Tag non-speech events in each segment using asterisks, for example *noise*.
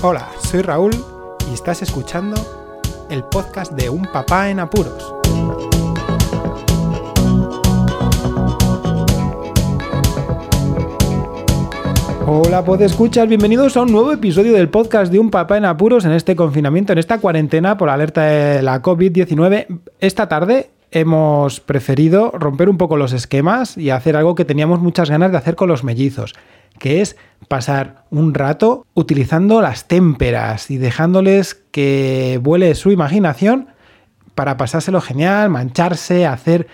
Hola, soy Raúl y estás escuchando el podcast de Un Papá en Apuros. Hola, pues escuchas, bienvenidos a un nuevo episodio del podcast de Un Papá en Apuros en este confinamiento, en esta cuarentena por alerta de la COVID-19. Esta tarde hemos preferido romper un poco los esquemas y hacer algo que teníamos muchas ganas de hacer con los mellizos, que es pasar un rato utilizando las témperas y dejándoles que vuele su imaginación para pasárselo genial, mancharse, hacer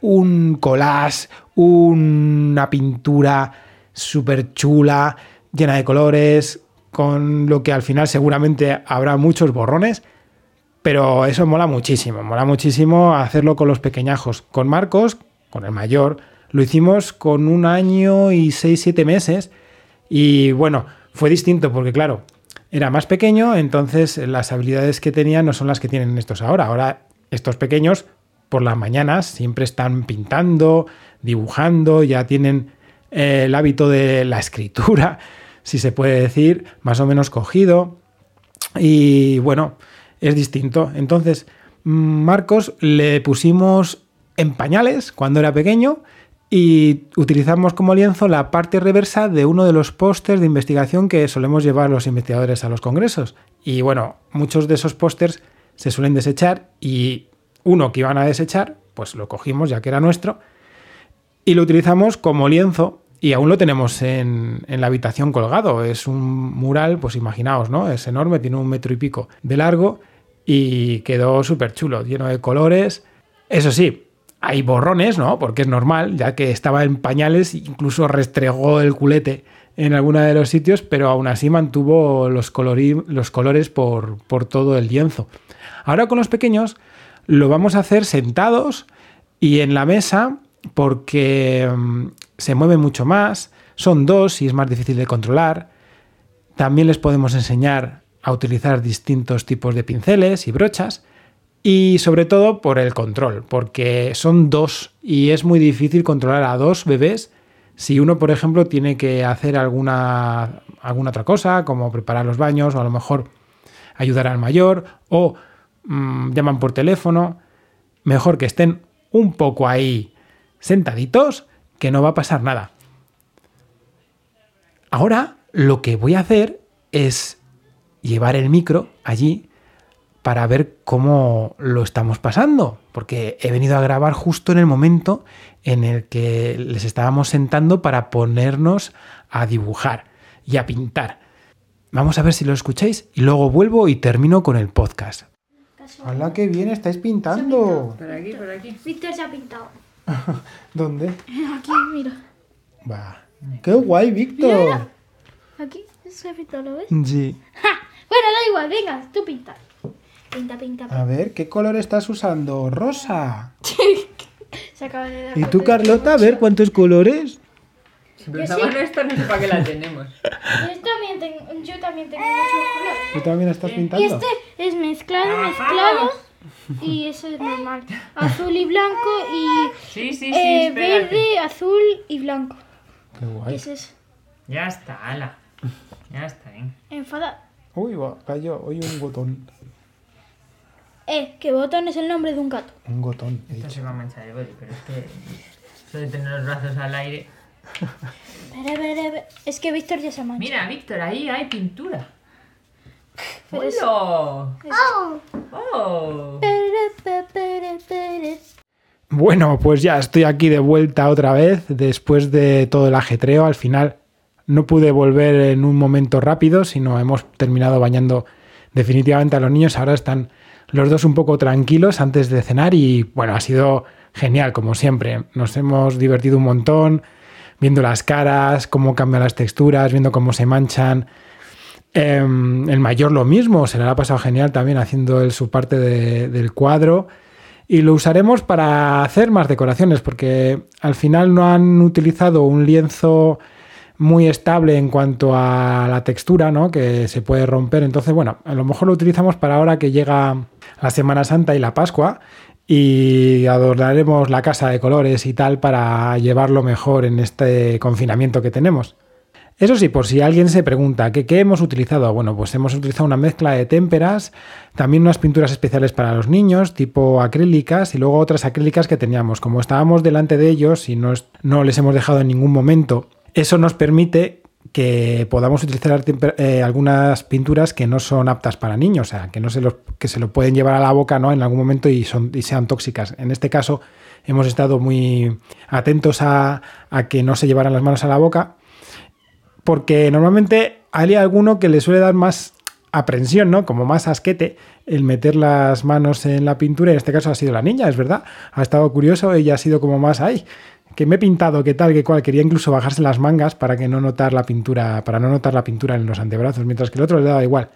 un collage, una pintura súper chula, llena de colores, con lo que al final seguramente habrá muchos borrones, pero eso mola muchísimo, mola muchísimo hacerlo con los pequeñajos. Con Marcos, con el mayor, lo hicimos con un año y seis, siete meses. Y bueno, fue distinto porque claro, era más pequeño, entonces las habilidades que tenía no son las que tienen estos ahora. Ahora estos pequeños por las mañanas siempre están pintando, dibujando, ya tienen eh, el hábito de la escritura, si se puede decir, más o menos cogido. Y bueno, es distinto. Entonces, Marcos le pusimos en pañales cuando era pequeño y utilizamos como lienzo la parte reversa de uno de los pósters de investigación que solemos llevar los investigadores a los congresos. Y bueno, muchos de esos pósters se suelen desechar y uno que iban a desechar, pues lo cogimos ya que era nuestro y lo utilizamos como lienzo y aún lo tenemos en, en, la habitación colgado. Es un mural, pues imaginaos, ¿no? Es enorme, tiene un metro y pico de largo y quedó súper chulo, lleno de colores. Eso sí, hay borrones, ¿no? Porque es normal, ya que estaba en pañales, incluso restregó el culete en alguno de los sitios, pero aún así mantuvo los, colores por, por todo el lienzo. Ahora con los pequeños lo vamos a hacer sentados y en la mesa porque se mueve mucho más, son dos y es más difícil de controlar. También les podemos enseñar a utilizar distintos tipos de pinceles y brochas y sobre todo por el control, porque son dos y es muy difícil controlar a dos bebés si uno, por ejemplo, tiene que hacer alguna, alguna otra cosa, como preparar los baños o a lo mejor ayudar al mayor o mmm, llaman por teléfono, mejor que estén un poco ahí sentaditos que no va a pasar nada. Ahora lo que voy a hacer es llevar el micro allí para ver cómo lo estamos pasando, porque he venido a grabar justo en el momento en el que les estábamos sentando para ponernos a dibujar y a pintar. Vamos a ver si lo escucháis y luego vuelvo y termino con el podcast. ¡Hola, qué bien estáis pintando! Por aquí, por aquí. Víctor se ha pintado. *laughs* ¿Dónde? Aquí, mira. Va. ¡Qué guay, Víctor! Aquí se ha pintado, ¿lo ves? Sí. ¡Ja! Bueno, da igual, venga, tú pinta. Pinta, pinta, pinta. A ver, ¿qué color estás usando? Rosa. *laughs* Se acaba de dar ¿Y tú, Carlota? A ver, ¿cuántos colores? Si sí. esta no sé para qué la tenemos. *laughs* Yo también tengo, yo también tengo muchos colores. ¿Tú también estás Y pintando? este es mezclado, mezclado. Y eso es normal. Azul y blanco y Sí, sí, sí, eh, verde, azul y blanco. Qué guay. Ese es Ya está, ala. Ya está, ¿eh? enfada. Uy, va, cayó. Hoy un botón. Eh, que botón es el nombre de un gato. Un gotón, he Esto se va a manchar el boli, pero es que eso de tener los brazos al aire. Es que Víctor ya se mancha. Mira, Víctor, ahí hay pintura. Pero es- ¡Hola! ¡Oh! Pere, pe, pere, pere. Bueno, pues ya estoy aquí de vuelta otra vez después de todo el ajetreo. Al final no pude volver en un momento rápido, sino hemos terminado bañando definitivamente a los niños. Ahora están los dos un poco tranquilos antes de cenar y bueno, ha sido genial como siempre. Nos hemos divertido un montón viendo las caras, cómo cambian las texturas, viendo cómo se manchan. Em, el mayor lo mismo, se le ha pasado genial también haciendo su parte de- del cuadro. Y lo usaremos para hacer más decoraciones, porque al final no han utilizado un lienzo muy estable en cuanto a la textura, ¿no? Que se puede romper. Entonces, bueno, a lo mejor lo utilizamos para ahora que llega la Semana Santa y la Pascua. Y adornaremos la casa de colores y tal para llevarlo mejor en este confinamiento que tenemos. Eso sí, por si alguien se pregunta, ¿qué, ¿qué, hemos utilizado? Bueno, pues hemos utilizado una mezcla de témperas, también unas pinturas especiales para los niños, tipo acrílicas, y luego otras acrílicas que teníamos. Como estábamos delante de ellos y no, no les hemos dejado en ningún momento, eso nos permite que podamos utilizar eh, algunas pinturas que no son aptas para niños, o sea, que, no se, que se lo pueden llevar a la boca ¿no? en algún momento y, sean tóxicas. En este caso, hemos estado muy atentos a, a que no se llevaran las manos a la boca porque normalmente hay alguno que le suele dar más aprensión, ¿no? Como más asquete el meter las manos en la pintura. En este caso ha sido la niña, es verdad. Ha estado curioso, ella ha sido como más, ay, que me he pintado, que tal, que cual. Quería incluso bajarse las mangas para que no notar la pintura, para no notar la pintura en los antebrazos, mientras que el otro le daba igual.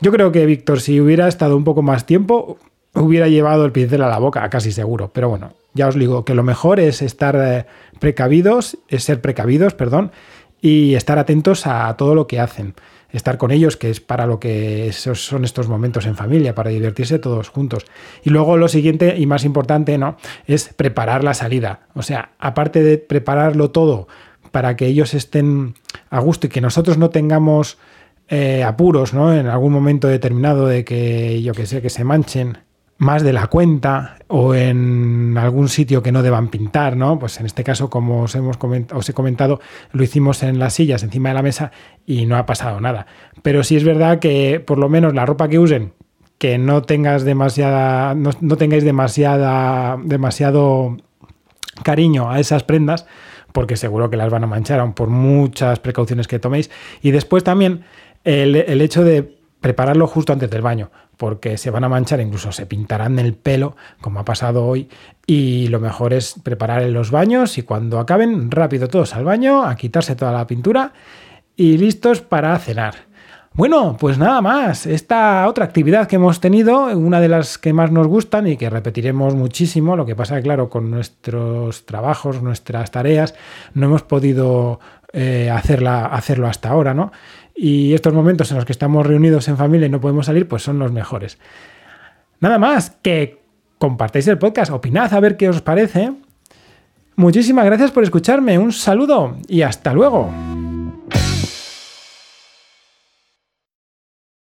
Yo creo que Víctor, si hubiera estado un poco más tiempo, hubiera llevado el pincel a la boca, casi seguro. Pero bueno, ya os digo que lo mejor es estar eh, precavidos, es ser precavidos, perdón, y estar atentos a todo lo que hacen. Estar con ellos, que es para lo que son estos momentos en familia, para divertirse todos juntos. Y luego lo siguiente y más importante, ¿no? Es preparar la salida. O sea, aparte de prepararlo todo para que ellos estén a gusto y que nosotros no tengamos eh, apuros, ¿no? En algún momento determinado de que, yo que sé, que se manchen más de la cuenta o en algún sitio que no deban pintar, ¿no? Pues en este caso, como os, hemos os he comentado, lo hicimos en las sillas encima de la mesa y no ha pasado nada. Pero sí es verdad que por lo menos la ropa que usen, que no tengas demasiada, no, no tengáis demasiada, demasiado cariño a esas prendas, porque seguro que las van a manchar, aun por muchas precauciones que toméis. Y después también el, el hecho de prepararlo justo antes del baño porque se van a manchar, incluso se pintarán el pelo, como ha pasado hoy, y lo mejor es preparar en los baños y cuando acaben, rápido todos al baño, a quitarse toda la pintura y listos para cenar. Bueno, pues nada más. Esta otra actividad que hemos tenido, una de las que más nos gustan y que repetiremos muchísimo, lo que pasa, claro, con nuestros trabajos, nuestras tareas, no hemos podido eh, hacerla, hacerlo hasta ahora, ¿no? Y estos momentos en los que estamos reunidos en familia y no podemos salir, pues son los mejores. Nada más, que compartáis el podcast, opinad a ver qué os parece. Muchísimas gracias por escucharme, un saludo y hasta luego.